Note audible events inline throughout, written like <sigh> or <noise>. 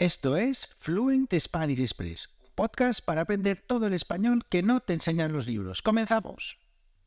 Esto es Fluent Spanish Express, podcast para aprender todo el español que no te enseñan los libros. ¡Comenzamos!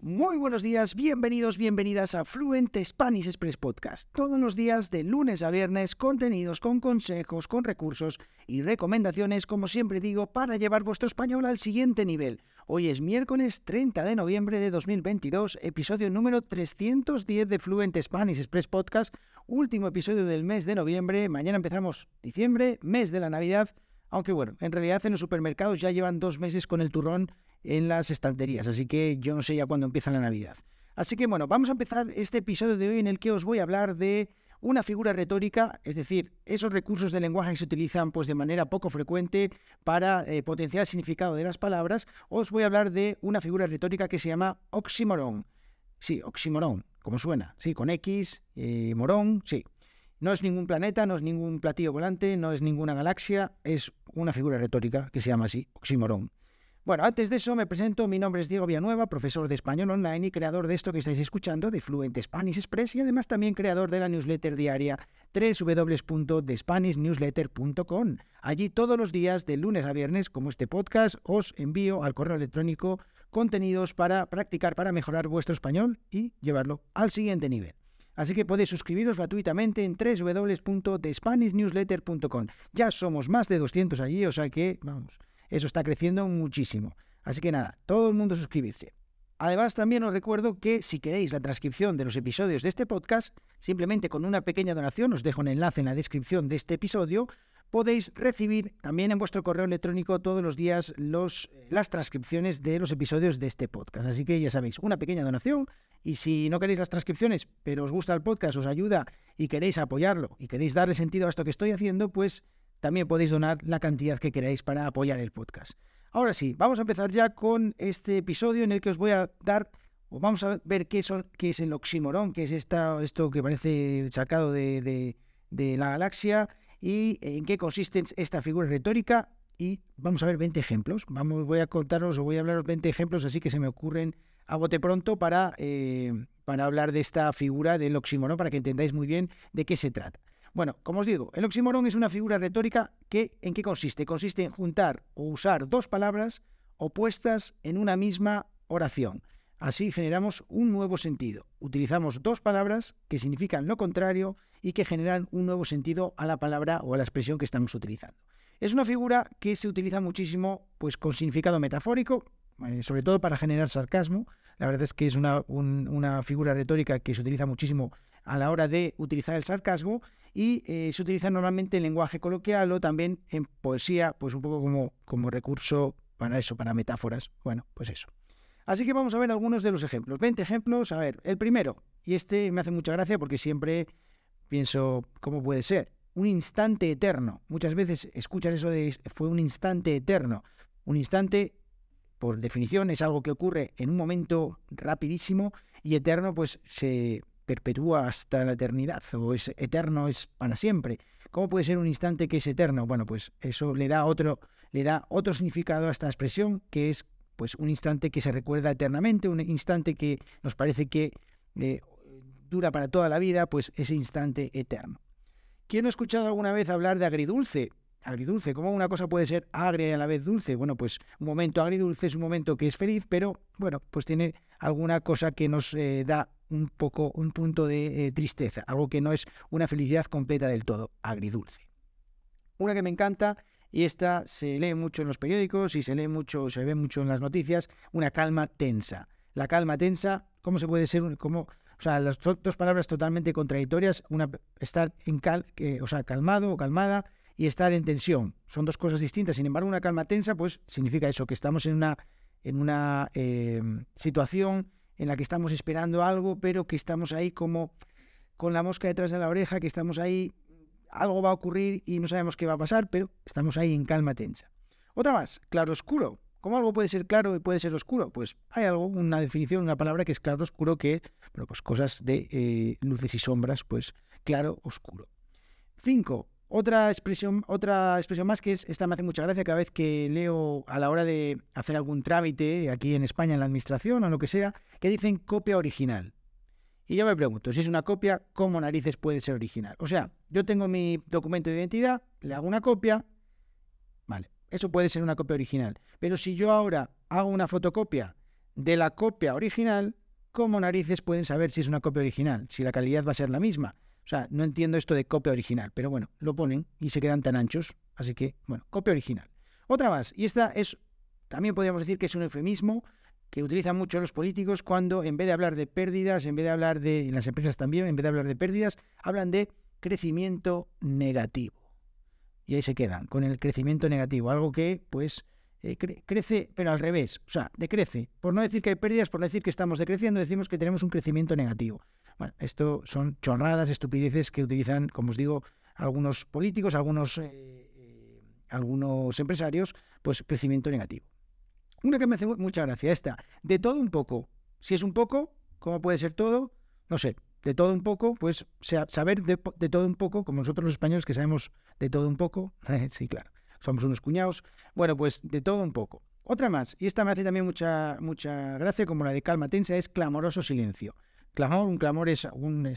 Muy buenos días, bienvenidos, bienvenidas a Fluent Spanish Express Podcast. Todos los días, de lunes a viernes, contenidos con consejos, con recursos y recomendaciones, como siempre digo, para llevar vuestro español al siguiente nivel. Hoy es miércoles 30 de noviembre de 2022, episodio número 310 de Fluent Spanish Express Podcast, último episodio del mes de noviembre. Mañana empezamos diciembre, mes de la Navidad. Aunque bueno, en realidad en los supermercados ya llevan dos meses con el turrón en las estanterías, así que yo no sé ya cuándo empieza la Navidad. Así que bueno, vamos a empezar este episodio de hoy en el que os voy a hablar de una figura retórica, es decir, esos recursos de lenguaje que se utilizan pues de manera poco frecuente para eh, potenciar el significado de las palabras, os voy a hablar de una figura retórica que se llama oxímoron. Sí, oxímoron, como suena, sí, con X, eh, morón, sí. No es ningún planeta, no es ningún platillo volante, no es ninguna galaxia, es una figura retórica que se llama así, oxímoron. Bueno, antes de eso me presento, mi nombre es Diego Villanueva, profesor de español online y creador de esto que estáis escuchando, de Fluent Spanish Express y además también creador de la newsletter diaria www.thespanishnewsletter.com. Allí todos los días, de lunes a viernes, como este podcast, os envío al correo electrónico contenidos para practicar, para mejorar vuestro español y llevarlo al siguiente nivel. Así que podéis suscribiros gratuitamente en www.thespanishnewsletter.com. Ya somos más de 200 allí, o sea que, vamos, eso está creciendo muchísimo. Así que nada, todo el mundo suscribirse. Además, también os recuerdo que si queréis la transcripción de los episodios de este podcast, simplemente con una pequeña donación, os dejo un enlace en la descripción de este episodio, podéis recibir también en vuestro correo electrónico todos los días los, las transcripciones de los episodios de este podcast. Así que ya sabéis, una pequeña donación y si no queréis las transcripciones, pero os gusta el podcast, os ayuda y queréis apoyarlo y queréis darle sentido a esto que estoy haciendo, pues también podéis donar la cantidad que queráis para apoyar el podcast. Ahora sí, vamos a empezar ya con este episodio en el que os voy a dar, o vamos a ver qué, es el oxímoron, qué es esta, esto que parece sacado de, la galaxia y en qué consiste esta figura retórica. Y vamos a ver 20 ejemplos. Vamos, voy a contaros o voy a hablaros 20 ejemplos así que se me ocurren a bote pronto para, eh, para hablar de esta figura del oxímoron, para que entendáis muy bien de qué se trata. Bueno, como os digo, el oxímoron es una figura retórica que ¿en qué consiste? Consiste en juntar o usar dos palabras opuestas en una misma oración. Así generamos un nuevo sentido. Utilizamos dos palabras que significan lo contrario y que generan un nuevo sentido a la palabra o a la expresión que estamos utilizando. Es una figura que se utiliza muchísimo pues, con significado metafórico, eh, sobre todo para generar sarcasmo. La verdad es que es una, una figura retórica que se utiliza muchísimo a la hora de utilizar el sarcasmo y eh, se utiliza normalmente en lenguaje coloquial o también en poesía, pues un poco como, como recurso para eso, para metáforas. Bueno, pues eso. Así que vamos a ver algunos de los ejemplos. 20 ejemplos. A ver, el primero, y este me hace mucha gracia porque siempre pienso, ¿cómo puede ser? Un instante eterno. Muchas veces escuchas eso de fue un instante eterno. Un instante, por definición, es algo que ocurre en un momento rapidísimo y eterno, pues se perpetúa hasta la eternidad o es eterno, es para siempre. ¿Cómo puede ser un instante que es eterno? Bueno, pues eso le da otro, le da otro significado a esta expresión, que es pues un instante que se recuerda eternamente, un instante que nos parece que eh, dura para toda la vida, pues ese instante eterno. ¿Quién ha escuchado alguna vez hablar de agridulce? Agridulce, ¿cómo una cosa puede ser agria y a la vez dulce? Bueno, pues un momento agridulce es un momento que es feliz, pero bueno, pues tiene alguna cosa que nos eh, da un poco un punto de eh, tristeza, algo que no es una felicidad completa del todo, agridulce. Una que me encanta y esta se lee mucho en los periódicos y se lee mucho, se ve mucho en las noticias, una calma tensa. La calma tensa, ¿cómo se puede ser? Cómo, o sea, las dos palabras totalmente contradictorias, una estar en cal, o sea, calmado o calmada y estar en tensión. Son dos cosas distintas. Sin embargo, una calma tensa, pues significa eso, que estamos en una, en una eh, situación en la que estamos esperando algo, pero que estamos ahí como con la mosca detrás de la oreja, que estamos ahí, algo va a ocurrir y no sabemos qué va a pasar, pero estamos ahí en calma tensa. Otra más, claro oscuro. ¿Cómo algo puede ser claro y puede ser oscuro? Pues hay algo, una definición, una palabra que es claro oscuro, que, bueno, pues cosas de eh, luces y sombras, pues claro oscuro. Cinco, otra expresión, otra expresión más que es, esta me hace mucha gracia cada vez que leo a la hora de hacer algún trámite aquí en España en la administración o lo que sea, que dicen copia original. Y yo me pregunto, si es una copia, ¿cómo narices puede ser original? O sea, yo tengo mi documento de identidad, le hago una copia, vale, eso puede ser una copia original. Pero si yo ahora hago una fotocopia de la copia original, ¿cómo narices pueden saber si es una copia original? Si la calidad va a ser la misma. O sea, no entiendo esto de copia original, pero bueno, lo ponen y se quedan tan anchos. Así que, bueno, copia original. Otra más, y esta es, también podríamos decir que es un eufemismo que utilizan mucho los políticos cuando en vez de hablar de pérdidas, en vez de hablar de, las empresas también, en vez de hablar de pérdidas, hablan de crecimiento negativo. Y ahí se quedan, con el crecimiento negativo, algo que, pues, eh, crece, pero al revés, o sea, decrece. Por no decir que hay pérdidas, por no decir que estamos decreciendo, decimos que tenemos un crecimiento negativo. Bueno, esto son chorradas, estupideces que utilizan, como os digo, algunos políticos, algunos, eh, eh, algunos empresarios, pues crecimiento negativo. Una que me hace mucha gracia, esta, de todo un poco. Si es un poco, ¿cómo puede ser todo? No sé, de todo un poco, pues saber de, de todo un poco, como nosotros los españoles que sabemos de todo un poco, <laughs> sí, claro, somos unos cuñados, bueno, pues de todo un poco. Otra más, y esta me hace también mucha, mucha gracia, como la de calma tensa, es clamoroso silencio. Clamor, un clamor es un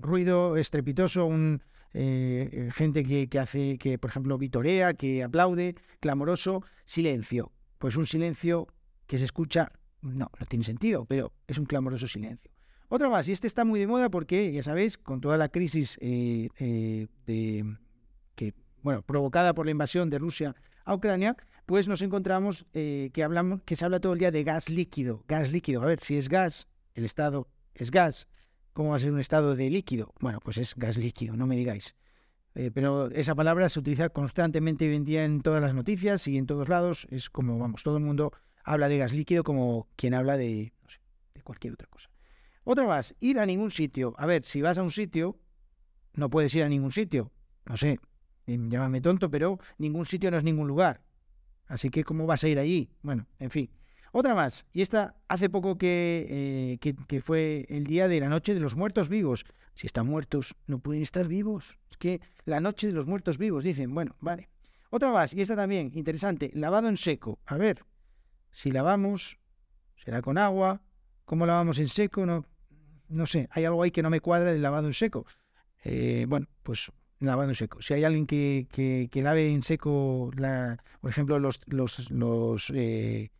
ruido estrepitoso, un eh, eh, gente que, hace, que por ejemplo vitorea, que aplaude, clamoroso, silencio. Pues un silencio que se escucha, no, no tiene sentido, pero es un clamoroso silencio. Otra más, y este está muy de moda porque, ya sabéis, con toda la crisis eh, que, bueno, provocada por la invasión de Rusia a Ucrania, pues nos encontramos que hablamos, que se habla todo el día de gas líquido, gas líquido. A ver, si es gas, el Estado es gas. ¿Cómo va a ser un estado de líquido? Bueno, pues es gas líquido, no me digáis. Eh, pero esa palabra se utiliza constantemente hoy en día en todas las noticias y en todos lados. Es como, vamos, todo el mundo habla de gas líquido como quien habla de, de cualquier otra cosa. Otra más, ir a ningún sitio. A ver, si vas a un sitio, no puedes ir a ningún sitio. No sé, em, llámame tonto, pero ningún sitio no es ningún lugar. Así que, ¿cómo vas a ir allí? Bueno, en fin. Otra más, y esta hace poco eh, que, que, fue el día de la noche de los muertos vivos. Si están muertos, no pueden estar vivos. Es que la noche de los muertos vivos, dicen, bueno, vale. Otra más, y esta también, interesante, lavado en seco. A ver, si lavamos, será con agua. ¿Cómo lavamos en seco? No, no sé, hay algo ahí que no me cuadra del lavado en seco. Eh, bueno, pues lavado en seco. Si hay alguien que, que, lave en seco, por ejemplo, los, los, los eh,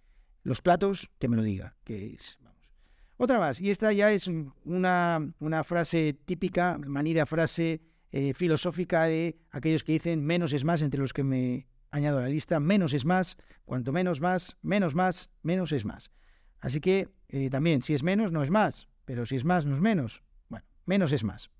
los platos, que me lo diga. Que es, vamos. Otra más, y esta ya es una, frase típica, manida frase eh, filosófica de aquellos que dicen menos es más, entre los que me añado a la lista, menos es más, cuanto menos más, menos más, menos es más. Así que eh, también, si es menos, no es más, pero si es más, no es menos. Bueno, menos es más.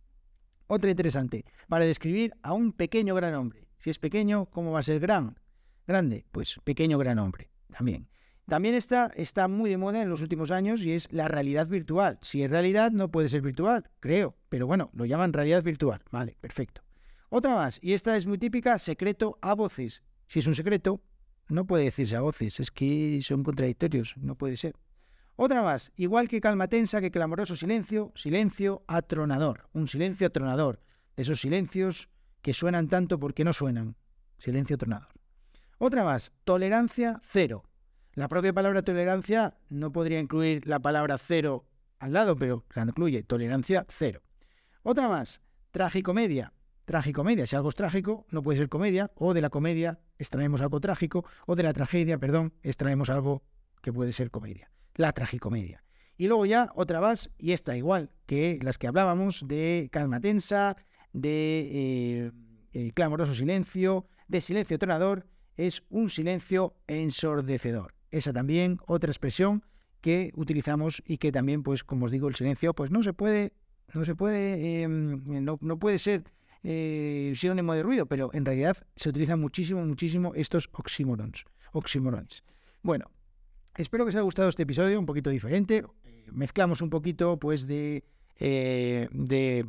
Otra interesante, para describir a un pequeño gran hombre. Si es pequeño, ¿cómo va a ser gran? Grande, pues pequeño gran hombre, también. También está, está muy de moda en los últimos años y es la realidad virtual. Si es realidad, no puede ser virtual, creo. Pero bueno, lo llaman realidad virtual. Vale, perfecto. Otra más, y esta es muy típica, secreto a voces. Si es un secreto, no puede decirse a voces, es que son contradictorios, no puede ser. Otra más, igual que calma tensa, que clamoroso silencio, silencio atronador. Un silencio atronador. De esos silencios que suenan tanto porque no suenan. Silencio atronador. Otra más, tolerancia cero. La propia palabra tolerancia no podría incluir la palabra cero al lado, pero la incluye, tolerancia cero. Otra más, tragicomedia. Tragicomedia, si algo es trágico, no puede ser comedia, o de la comedia extraemos algo trágico, o de la tragedia, perdón, extraemos algo que puede ser comedia. La tragicomedia. Y luego ya otra más, y esta igual que las que hablábamos, de calma tensa, de eh, eh, clamoroso silencio, de silencio tronador, es un silencio ensordecedor. Esa también, otra expresión que utilizamos y que también, pues, como os digo, el silencio, pues no se puede, no se puede, em, no, puede ser eh, sinónimo de ruido, pero en realidad se utilizan muchísimo, muchísimo estos oxímorons, oxímorones. Bueno, espero que os haya gustado este episodio, un poquito diferente. Mezclamos un poquito, pues, de, eh, de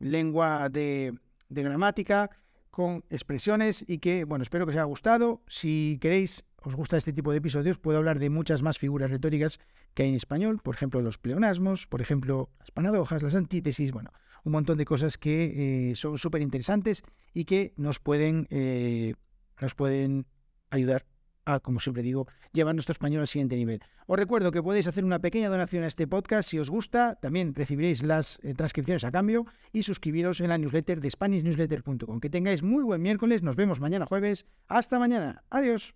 lengua de, de gramática con expresiones y que, bueno, espero que os haya gustado. Si queréis os gusta este tipo de episodios, puedo hablar de muchas más figuras retóricas que hay en español, por ejemplo, los pleonasmos, por ejemplo, las paradojas, las antítesis, bueno, un montón de cosas que eh, son súper interesantes y que nos pueden, eh, nos pueden ayudar a, como siempre digo, llevar nuestro español al siguiente nivel. Os recuerdo que podéis hacer una pequeña donación a este podcast si os gusta, también recibiréis las eh, transcripciones a cambio y suscribiros en la newsletter de SpanishNewsletter.com. Que tengáis muy buen miércoles, nos vemos mañana jueves. Hasta mañana, adiós.